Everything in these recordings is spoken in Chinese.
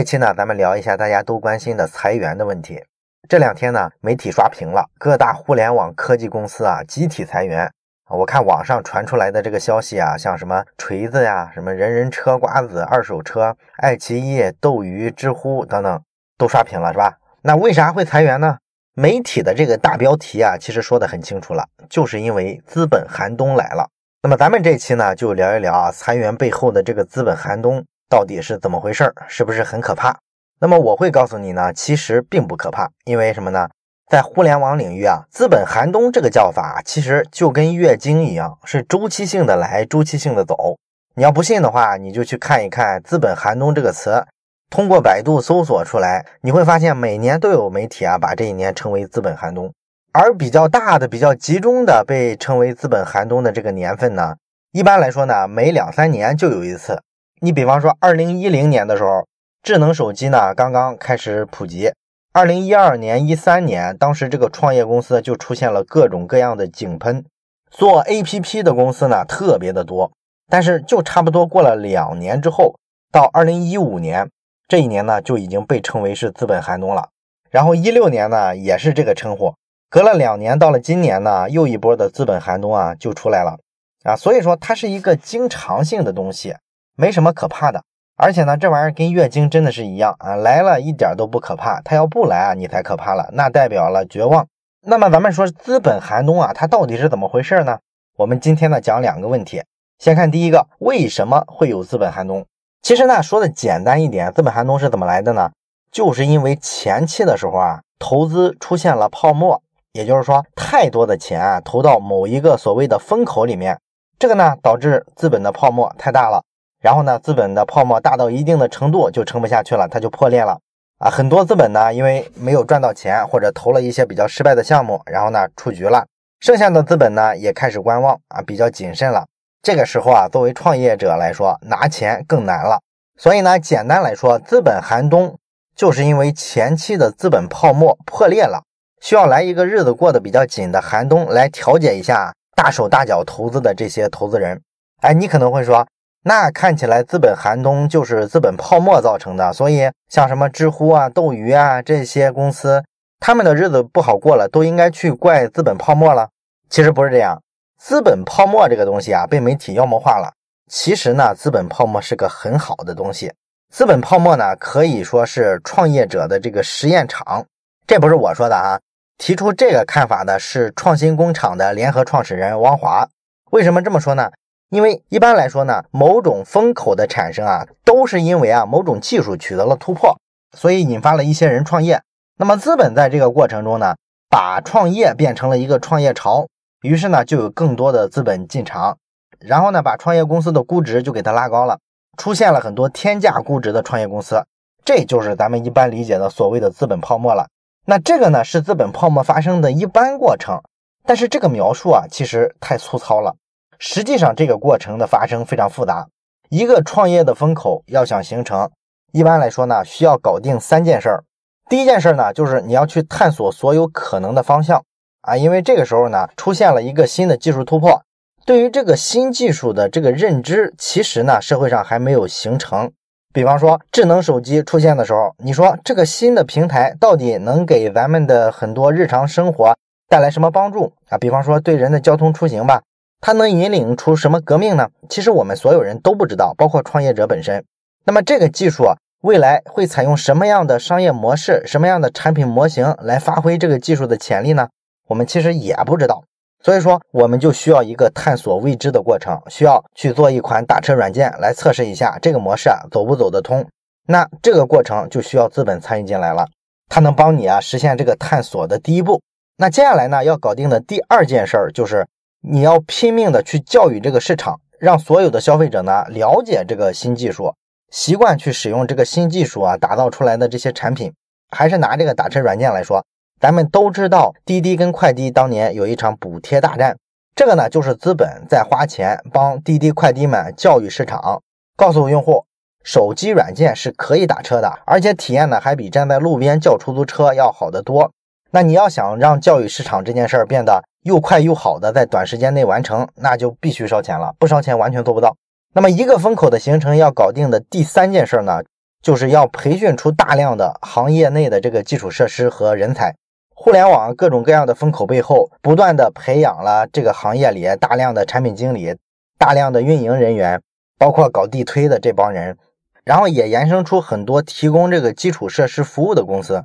这期呢，咱们聊一下大家都关心的裁员的问题。这两天呢，媒体刷屏了，各大互联网科技公司啊集体裁员。我看网上传出来的这个消息啊，像什么锤子呀、什么人人车、瓜子二手车、爱奇艺、斗鱼、知乎等等，都刷屏了，是吧？那为啥会裁员呢？媒体的这个大标题啊，其实说的很清楚了，就是因为资本寒冬来了。那么咱们这期呢，就聊一聊啊，裁员背后的这个资本寒冬到底是怎么回事儿是不是很可怕？那么我会告诉你呢，其实并不可怕，因为什么呢？在互联网领域啊，资本寒冬这个叫法，其实就跟月经一样，是周期性的来，周期性的走。你要不信的话，你就去看一看“资本寒冬”这个词。通过百度搜索出来，你会发现每年都有媒体啊把这一年称为资本寒冬，而比较大的、比较集中的被称为资本寒冬的这个年份呢，一般来说呢，每两三年就有一次。你比方说，二零一零年的时候，智能手机呢刚刚开始普及；二零一二年、一三年，当时这个创业公司就出现了各种各样的井喷，做 APP 的公司呢特别的多。但是就差不多过了两年之后，到二零一五年。这一年呢就已经被称为是资本寒冬了，然后一六年呢也是这个称呼，隔了两年，到了今年呢又一波的资本寒冬啊就出来了啊，所以说它是一个经常性的东西，没什么可怕的，而且呢这玩意儿跟月经真的是一样啊，来了一点都不可怕，它要不来啊你才可怕了，那代表了绝望。那么咱们说资本寒冬啊，它到底是怎么回事呢？我们今天呢讲两个问题，先看第一个，为什么会有资本寒冬？其实呢，说的简单一点，资本寒冬是怎么来的呢？就是因为前期的时候啊，投资出现了泡沫，也就是说，太多的钱啊投到某一个所谓的风口里面，这个呢导致资本的泡沫太大了，然后呢，资本的泡沫大到一定的程度就撑不下去了，它就破裂了啊。很多资本呢，因为没有赚到钱，或者投了一些比较失败的项目，然后呢出局了，剩下的资本呢也开始观望啊，比较谨慎了。这个时候啊，作为创业者来说，拿钱更难了。所以呢，简单来说，资本寒冬就是因为前期的资本泡沫破裂了，需要来一个日子过得比较紧的寒冬来调节一下大手大脚投资的这些投资人。哎，你可能会说，那看起来资本寒冬就是资本泡沫造成的，所以像什么知乎啊、斗鱼啊这些公司，他们的日子不好过了，都应该去怪资本泡沫了。其实不是这样。资本泡沫这个东西啊，被媒体妖魔化了。其实呢，资本泡沫是个很好的东西。资本泡沫呢，可以说是创业者的这个实验场。这不是我说的啊，提出这个看法的是创新工厂的联合创始人汪华。为什么这么说呢？因为一般来说呢，某种风口的产生啊，都是因为啊某种技术取得了突破，所以引发了一些人创业。那么资本在这个过程中呢，把创业变成了一个创业潮。于是呢，就有更多的资本进场，然后呢，把创业公司的估值就给它拉高了，出现了很多天价估值的创业公司，这就是咱们一般理解的所谓的资本泡沫了。那这个呢，是资本泡沫发生的一般过程，但是这个描述啊，其实太粗糙了。实际上，这个过程的发生非常复杂。一个创业的风口要想形成，一般来说呢，需要搞定三件事儿。第一件事儿呢，就是你要去探索所有可能的方向。啊，因为这个时候呢，出现了一个新的技术突破，对于这个新技术的这个认知，其实呢，社会上还没有形成。比方说，智能手机出现的时候，你说这个新的平台到底能给咱们的很多日常生活带来什么帮助啊？比方说，对人的交通出行吧，它能引领出什么革命呢？其实我们所有人都不知道，包括创业者本身。那么这个技术啊，未来会采用什么样的商业模式、什么样的产品模型来发挥这个技术的潜力呢？我们其实也不知道，所以说我们就需要一个探索未知的过程，需要去做一款打车软件来测试一下这个模式啊走不走得通。那这个过程就需要资本参与进来了，它能帮你啊实现这个探索的第一步。那接下来呢要搞定的第二件事儿就是你要拼命的去教育这个市场，让所有的消费者呢了解这个新技术，习惯去使用这个新技术啊打造出来的这些产品。还是拿这个打车软件来说。咱们都知道，滴滴跟快滴当年有一场补贴大战，这个呢就是资本在花钱帮滴滴快滴们教育市场，告诉用户手机软件是可以打车的，而且体验呢还比站在路边叫出租车要好得多。那你要想让教育市场这件事儿变得又快又好的在短时间内完成，那就必须烧钱了，不烧钱完全做不到。那么一个风口的形成要搞定的第三件事呢，就是要培训出大量的行业内的这个基础设施和人才。互联网各种各样的风口背后，不断的培养了这个行业里大量的产品经理、大量的运营人员，包括搞地推的这帮人，然后也延伸出很多提供这个基础设施服务的公司。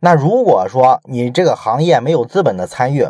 那如果说你这个行业没有资本的参与，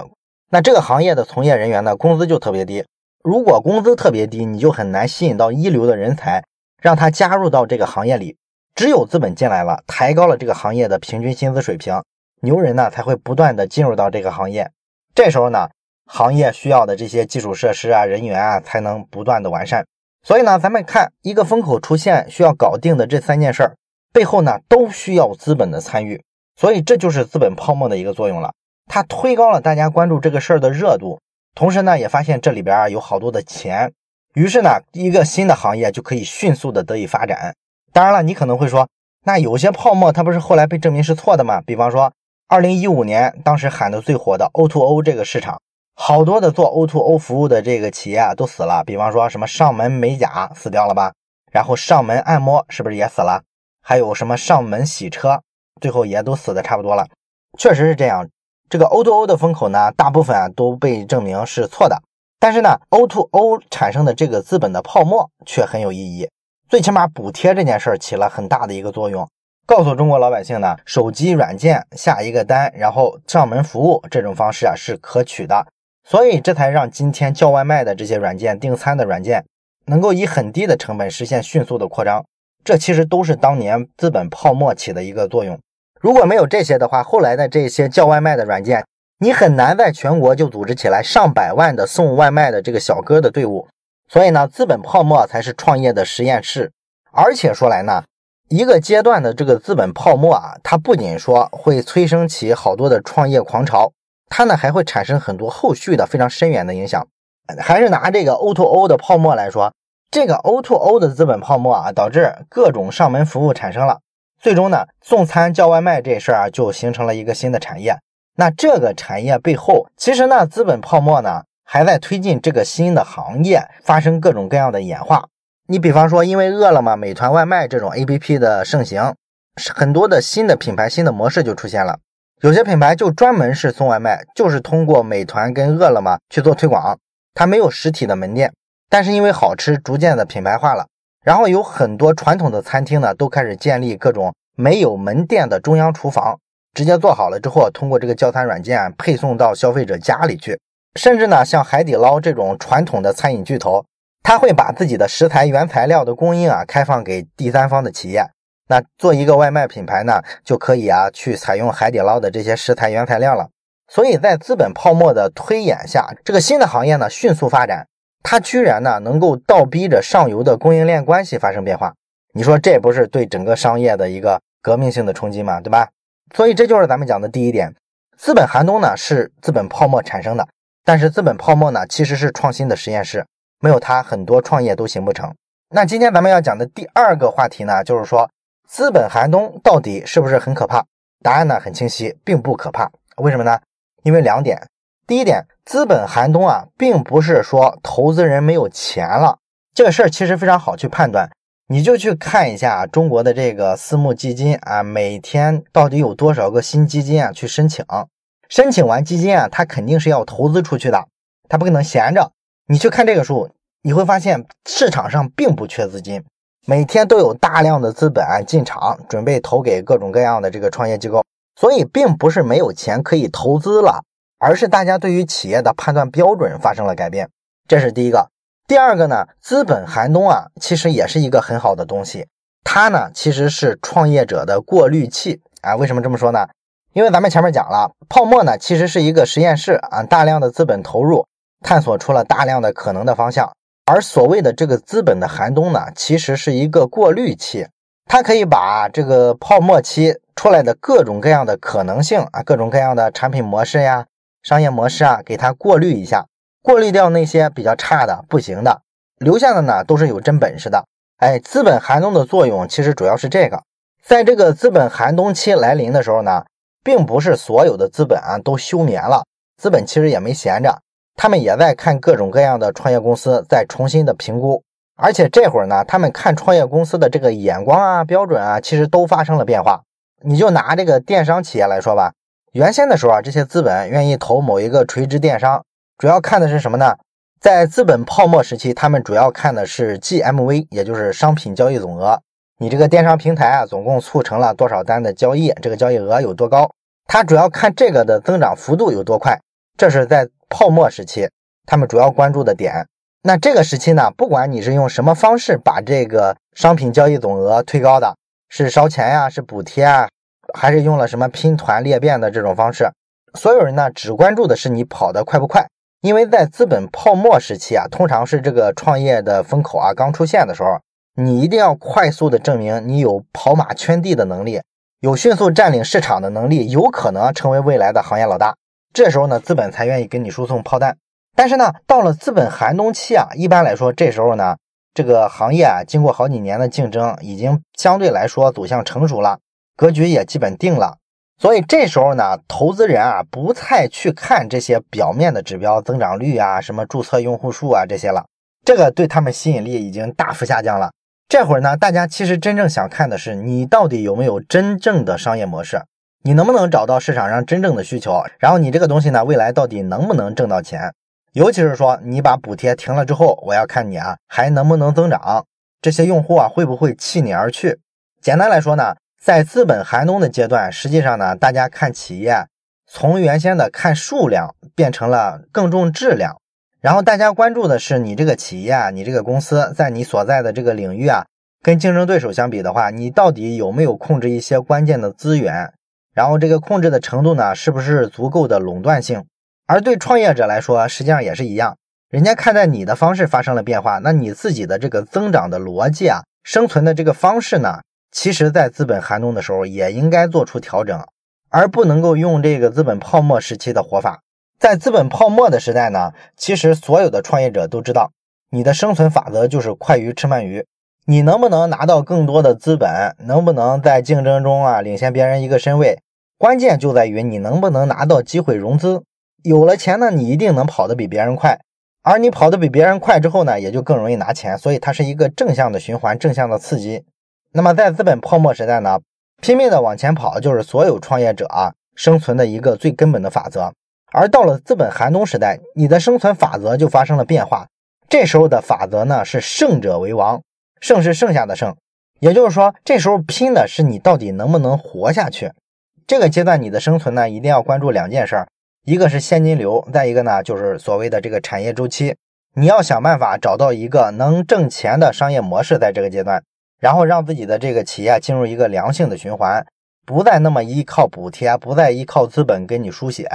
那这个行业的从业人员呢，工资就特别低。如果工资特别低，你就很难吸引到一流的人才，让他加入到这个行业里。只有资本进来了，抬高了这个行业的平均薪资水平，牛人呢才会不断的进入到这个行业。这时候呢，行业需要的这些基础设施啊、人员啊，才能不断的完善。所以呢，咱们看一个风口出现需要搞定的这三件事儿背后呢，都需要资本的参与。所以这就是资本泡沫的一个作用了，它推高了大家关注这个事儿的热度，同时呢，也发现这里边啊有好多的钱，于是呢，一个新的行业就可以迅速的得以发展。当然了，你可能会说，那有些泡沫它不是后来被证明是错的吗？比方说，二零一五年当时喊的最火的 O2O 这个市场，好多的做 O2O 服务的这个企业啊都死了。比方说什么上门美甲死掉了吧，然后上门按摩是不是也死了？还有什么上门洗车，最后也都死的差不多了。确实是这样，这个 O2O 的风口呢，大部分啊都被证明是错的。但是呢，O2O 产生的这个资本的泡沫却很有意义。最起码补贴这件事儿起了很大的一个作用，告诉中国老百姓呢，手机软件下一个单，然后上门服务这种方式啊是可取的，所以这才让今天叫外卖的这些软件、订餐的软件能够以很低的成本实现迅速的扩张。这其实都是当年资本泡沫起的一个作用。如果没有这些的话，后来的这些叫外卖的软件，你很难在全国就组织起来上百万的送外卖的这个小哥的队伍。所以呢，资本泡沫才是创业的实验室。而且说来呢，一个阶段的这个资本泡沫啊，它不仅说会催生起好多的创业狂潮，它呢还会产生很多后续的非常深远的影响。还是拿这个 O2O O 的泡沫来说，这个 O2O 的资本泡沫啊，导致各种上门服务产生了，最终呢，送餐叫外卖这事儿啊，就形成了一个新的产业。那这个产业背后，其实呢，资本泡沫呢？还在推进这个新的行业发生各种各样的演化。你比方说，因为饿了么、美团外卖这种 APP 的盛行，很多的新的品牌、新的模式就出现了。有些品牌就专门是送外卖，就是通过美团跟饿了么去做推广，它没有实体的门店，但是因为好吃，逐渐的品牌化了。然后有很多传统的餐厅呢，都开始建立各种没有门店的中央厨房，直接做好了之后，通过这个叫餐软件配送到消费者家里去。甚至呢，像海底捞这种传统的餐饮巨头，他会把自己的食材原材料的供应啊开放给第三方的企业。那做一个外卖品牌呢，就可以啊去采用海底捞的这些食材原材料了。所以在资本泡沫的推演下，这个新的行业呢迅速发展，它居然呢能够倒逼着上游的供应链关系发生变化。你说这不是对整个商业的一个革命性的冲击吗？对吧？所以这就是咱们讲的第一点，资本寒冬呢是资本泡沫产生的。但是资本泡沫呢，其实是创新的实验室，没有它，很多创业都行不成。那今天咱们要讲的第二个话题呢，就是说资本寒冬到底是不是很可怕？答案呢很清晰，并不可怕。为什么呢？因为两点。第一点，资本寒冬啊，并不是说投资人没有钱了，这个事儿其实非常好去判断。你就去看一下中国的这个私募基金啊，每天到底有多少个新基金啊去申请。申请完基金啊，它肯定是要投资出去的，它不可能闲着。你去看这个数，你会发现市场上并不缺资金，每天都有大量的资本啊进场，准备投给各种各样的这个创业机构。所以，并不是没有钱可以投资了，而是大家对于企业的判断标准发生了改变。这是第一个。第二个呢，资本寒冬啊，其实也是一个很好的东西，它呢其实是创业者的过滤器啊。为什么这么说呢？因为咱们前面讲了，泡沫呢其实是一个实验室啊，大量的资本投入，探索出了大量的可能的方向。而所谓的这个资本的寒冬呢，其实是一个过滤器，它可以把这个泡沫期出来的各种各样的可能性啊，各种各样的产品模式呀、商业模式啊，给它过滤一下，过滤掉那些比较差的、不行的，留下的呢都是有真本事的。哎，资本寒冬的作用其实主要是这个，在这个资本寒冬期来临的时候呢。并不是所有的资本啊都休眠了，资本其实也没闲着，他们也在看各种各样的创业公司，在重新的评估，而且这会儿呢，他们看创业公司的这个眼光啊、标准啊，其实都发生了变化。你就拿这个电商企业来说吧，原先的时候啊，这些资本愿意投某一个垂直电商，主要看的是什么呢？在资本泡沫时期，他们主要看的是 GMV，也就是商品交易总额。你这个电商平台啊，总共促成了多少单的交易？这个交易额有多高？他主要看这个的增长幅度有多快。这是在泡沫时期，他们主要关注的点。那这个时期呢，不管你是用什么方式把这个商品交易总额推高的，是烧钱呀，是补贴啊，还是用了什么拼团裂变的这种方式，所有人呢只关注的是你跑得快不快。因为在资本泡沫时期啊，通常是这个创业的风口啊刚出现的时候。你一定要快速的证明你有跑马圈地的能力，有迅速占领市场的能力，有可能成为未来的行业老大。这时候呢，资本才愿意给你输送炮弹。但是呢，到了资本寒冬期啊，一般来说，这时候呢，这个行业啊，经过好几年的竞争，已经相对来说走向成熟了，格局也基本定了。所以这时候呢，投资人啊，不太去看这些表面的指标，增长率啊，什么注册用户数啊这些了，这个对他们吸引力已经大幅下降了。这会儿呢，大家其实真正想看的是你到底有没有真正的商业模式，你能不能找到市场上真正的需求，然后你这个东西呢，未来到底能不能挣到钱？尤其是说你把补贴停了之后，我要看你啊还能不能增长，这些用户啊会不会弃你而去？简单来说呢，在资本寒冬的阶段，实际上呢，大家看企业从原先的看数量变成了更重质量。然后大家关注的是你这个企业啊，你这个公司在你所在的这个领域啊，跟竞争对手相比的话，你到底有没有控制一些关键的资源？然后这个控制的程度呢，是不是足够的垄断性？而对创业者来说，实际上也是一样，人家看待你的方式发生了变化，那你自己的这个增长的逻辑啊，生存的这个方式呢，其实在资本寒冬的时候也应该做出调整，而不能够用这个资本泡沫时期的活法。在资本泡沫的时代呢，其实所有的创业者都知道，你的生存法则就是快鱼吃慢鱼。你能不能拿到更多的资本，能不能在竞争中啊领先别人一个身位，关键就在于你能不能拿到机会融资。有了钱呢，你一定能跑得比别人快，而你跑得比别人快之后呢，也就更容易拿钱。所以它是一个正向的循环，正向的刺激。那么在资本泡沫时代呢，拼命的往前跑，就是所有创业者啊生存的一个最根本的法则。而到了资本寒冬时代，你的生存法则就发生了变化。这时候的法则呢是胜者为王，胜是剩下的胜，也就是说，这时候拼的是你到底能不能活下去。这个阶段你的生存呢，一定要关注两件事儿，一个是现金流，再一个呢就是所谓的这个产业周期。你要想办法找到一个能挣钱的商业模式，在这个阶段，然后让自己的这个企业进入一个良性的循环，不再那么依靠补贴，不再依靠资本给你输血。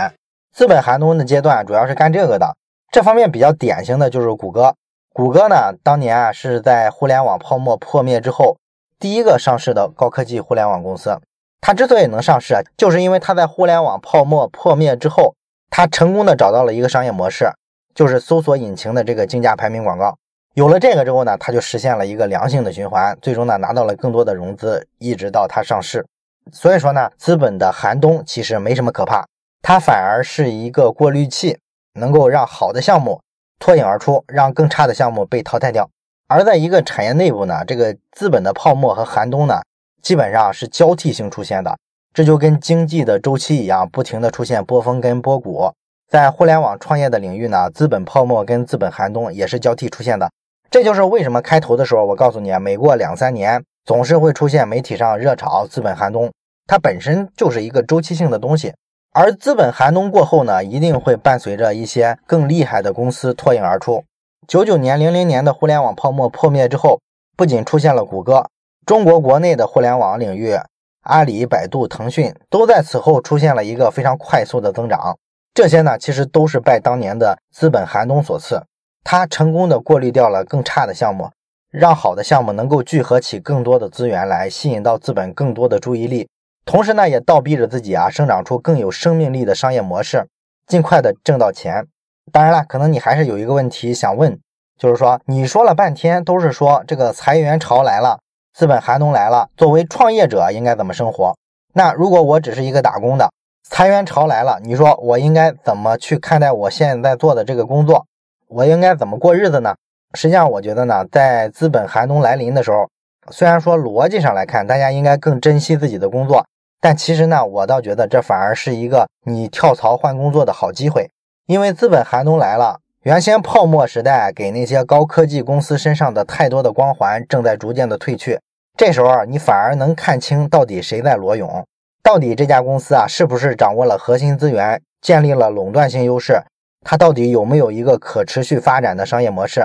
资本寒冬的阶段主要是干这个的，这方面比较典型的就是谷歌。谷歌呢，当年啊是在互联网泡沫破灭之后第一个上市的高科技互联网公司。它之所以能上市，就是因为它在互联网泡沫破灭之后，它成功的找到了一个商业模式，就是搜索引擎的这个竞价排名广告。有了这个之后呢，它就实现了一个良性的循环，最终呢拿到了更多的融资，一直到它上市。所以说呢，资本的寒冬其实没什么可怕。它反而是一个过滤器，能够让好的项目脱颖而出，让更差的项目被淘汰掉。而在一个产业内部呢，这个资本的泡沫和寒冬呢，基本上是交替性出现的。这就跟经济的周期一样，不停的出现波峰跟波谷。在互联网创业的领域呢，资本泡沫跟资本寒冬也是交替出现的。这就是为什么开头的时候我告诉你啊，每过两三年总是会出现媒体上热炒资本寒冬，它本身就是一个周期性的东西。而资本寒冬过后呢，一定会伴随着一些更厉害的公司脱颖而出。九九年、零零年的互联网泡沫破灭之后，不仅出现了谷歌，中国国内的互联网领域，阿里、百度、腾讯都在此后出现了一个非常快速的增长。这些呢，其实都是拜当年的资本寒冬所赐，它成功的过滤掉了更差的项目，让好的项目能够聚合起更多的资源来，吸引到资本更多的注意力。同时呢，也倒逼着自己啊，生长出更有生命力的商业模式，尽快的挣到钱。当然了，可能你还是有一个问题想问，就是说，你说了半天都是说这个裁员潮来了，资本寒冬来了，作为创业者应该怎么生活？那如果我只是一个打工的，裁员潮来了，你说我应该怎么去看待我现在做的这个工作？我应该怎么过日子呢？实际上，我觉得呢，在资本寒冬来临的时候，虽然说逻辑上来看，大家应该更珍惜自己的工作，但其实呢，我倒觉得这反而是一个你跳槽换工作的好机会。因为资本寒冬来了，原先泡沫时代给那些高科技公司身上的太多的光环正在逐渐的褪去。这时候，你反而能看清到底谁在裸泳，到底这家公司啊是不是掌握了核心资源，建立了垄断性优势，它到底有没有一个可持续发展的商业模式？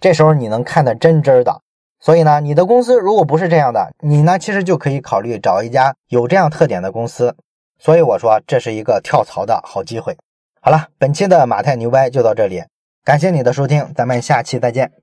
这时候你能看得真真的。所以呢，你的公司如果不是这样的，你呢其实就可以考虑找一家有这样特点的公司。所以我说这是一个跳槽的好机会。好了，本期的马太牛掰就到这里，感谢你的收听，咱们下期再见。